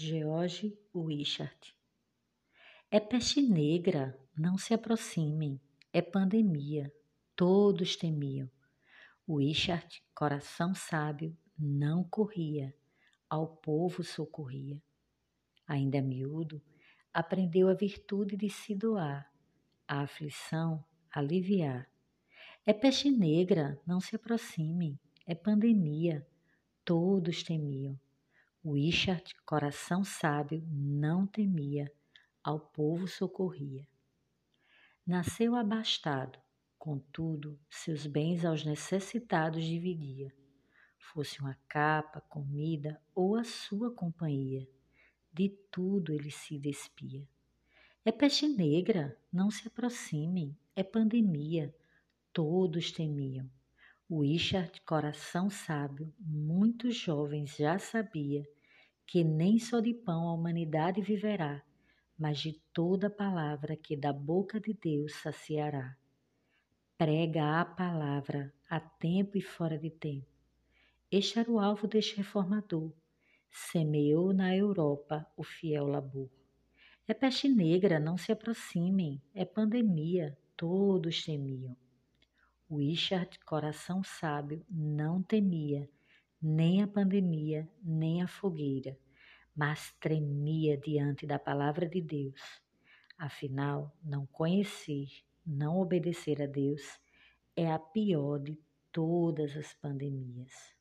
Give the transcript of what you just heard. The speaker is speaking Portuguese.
George Wishart. É peste negra, não se aproximem, é pandemia, todos temiam. Wishart, coração sábio, não corria, ao povo socorria. Ainda miúdo, aprendeu a virtude de se doar, a aflição aliviar. É peste negra, não se aproximem, é pandemia, todos temiam. Wishart, coração sábio, não temia, ao povo socorria. Nasceu abastado, contudo, seus bens aos necessitados dividia, fosse uma capa, comida ou a sua companhia, de tudo ele se despia. É peste negra, não se aproximem, é pandemia, todos temiam. Wishart, coração sábio, muitos jovens já sabia que nem só de pão a humanidade viverá, mas de toda palavra que da boca de Deus saciará. Prega a palavra a tempo e fora de tempo. Este era o alvo deste reformador. Semeou na Europa o fiel labor. É peste negra, não se aproximem, é pandemia, todos temiam. Wishart, coração sábio, não temia nem a pandemia, nem a fogueira, mas tremia diante da palavra de Deus. Afinal, não conhecer, não obedecer a Deus é a pior de todas as pandemias.